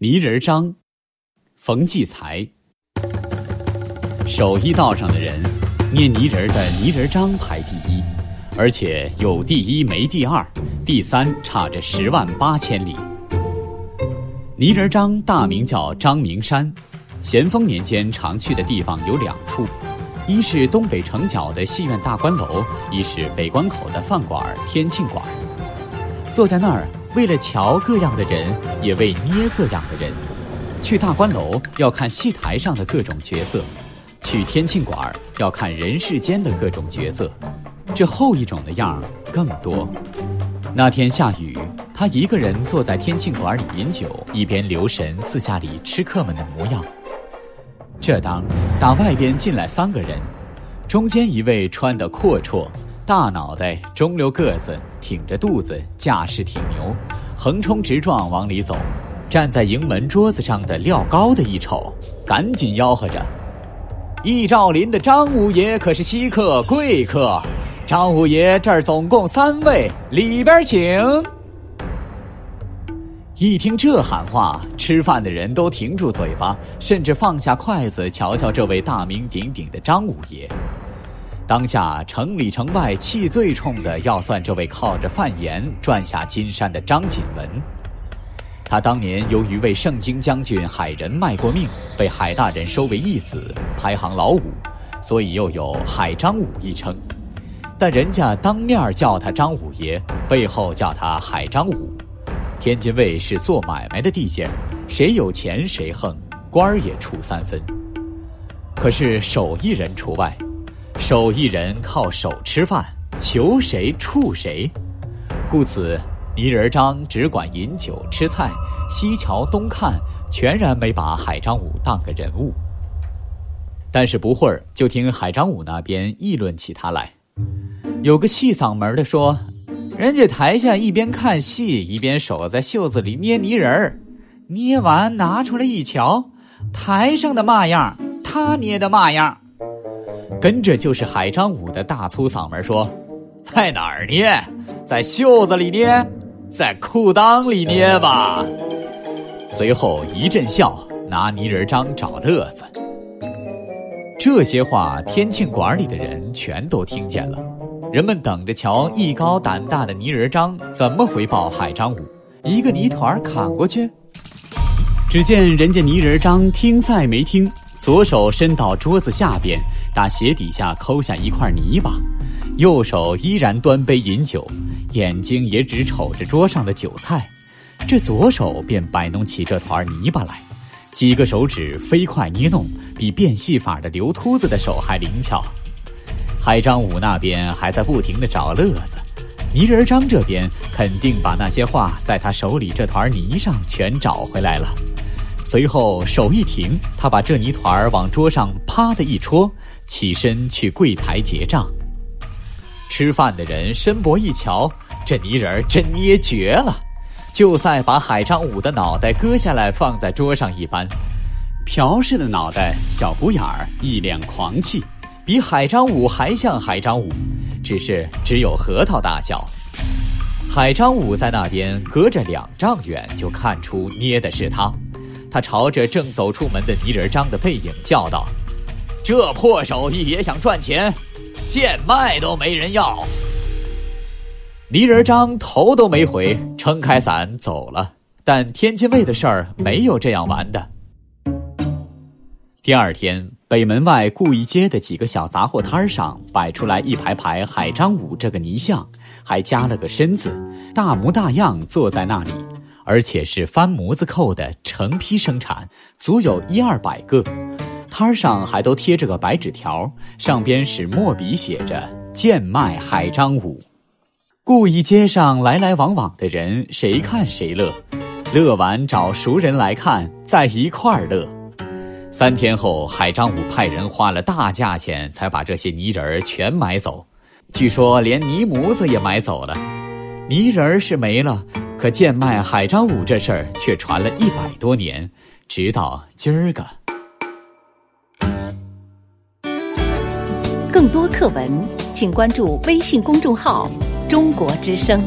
泥人张，冯骥才。手艺道上的人，捏泥人的泥人张排第一，而且有第一没第二，第三差着十万八千里。泥人张大名叫张明山，咸丰年间常去的地方有两处，一是东北城角的戏院大观楼，一是北关口的饭馆天庆馆。坐在那儿。为了瞧各样的人，也为捏各样的人。去大观楼要看戏台上的各种角色，去天庆馆要看人世间的各种角色。这后一种的样儿更多。那天下雨，他一个人坐在天庆馆里饮酒，一边留神四下里吃客们的模样。这当打外边进来三个人，中间一位穿得阔绰。大脑袋，中溜个子，挺着肚子，架势挺牛，横冲直撞往里走。站在营门桌子上的廖高的一瞅，赶紧吆喝着：“易兆林的张五爷可是稀客贵客，张五爷这儿总共三位，里边请。”一听这喊话，吃饭的人都停住嘴巴，甚至放下筷子，瞧瞧这位大名鼎鼎的张五爷。当下城里城外气最冲的，要算这位靠着贩盐赚下金山的张锦文。他当年由于为盛京将军海仁卖过命，被海大人收为义子，排行老五，所以又有海张五一称。但人家当面叫他张五爷，背后叫他海张五。天津卫是做买卖的地界，谁有钱谁横，官儿也出三分。可是手艺人除外。手艺人靠手吃饭，求谁处谁，故此泥人张只管饮酒吃菜，西瞧东看，全然没把海张武当个人物。但是不会儿，就听海张武那边议论起他来，有个细嗓门的说：“人家台下一边看戏，一边手在袖子里捏泥人儿，捏完拿出来一瞧，台上的嘛样，他捏的嘛样。”跟着就是海张武的大粗嗓门说：“在哪儿捏？在袖子里捏，在裤裆里捏吧。”随后一阵笑，拿泥人张找乐子。这些话，天庆馆里的人全都听见了。人们等着瞧艺高胆大的泥人张怎么回报海张武。一个泥团砍过去，只见人家泥人张听赛没听，左手伸到桌子下边。打鞋底下抠下一块泥巴，右手依然端杯饮酒，眼睛也只瞅着桌上的酒菜，这左手便摆弄起这团泥巴来，几个手指飞快捏弄，比变戏法的刘秃子的手还灵巧。海张武那边还在不停的找乐子，泥人张这边肯定把那些话在他手里这团泥上全找回来了。随后手一停，他把这泥团儿往桌上啪的一戳。起身去柜台结账。吃饭的人伸脖一瞧，这泥人儿真捏绝了，就在把海张武的脑袋割下来放在桌上一般。朴氏的脑袋小鼓眼儿，一脸狂气，比海张武还像海张武，只是只有核桃大小。海张武在那边隔着两丈远就看出捏的是他，他朝着正走出门的泥人张的背影叫道。这破手艺也想赚钱，贱卖都没人要。泥人张头都没回，撑开伞走了。但天津卫的事儿没有这样完的。第二天，北门外顾义街的几个小杂货摊上摆出来一排排海张武这个泥像，还加了个身子，大模大样坐在那里，而且是翻模子扣的，成批生产，足有一二百个。摊上还都贴着个白纸条，上边使墨笔写着“贱卖海张五”。故意街上来来往往的人，谁看谁乐，乐完找熟人来看，在一块儿乐。三天后，海张武派人花了大价钱才把这些泥人儿全买走，据说连泥模子也买走了。泥人儿是没了，可贱卖海张舞这事儿却传了一百多年，直到今儿个。更多课文，请关注微信公众号“中国之声”。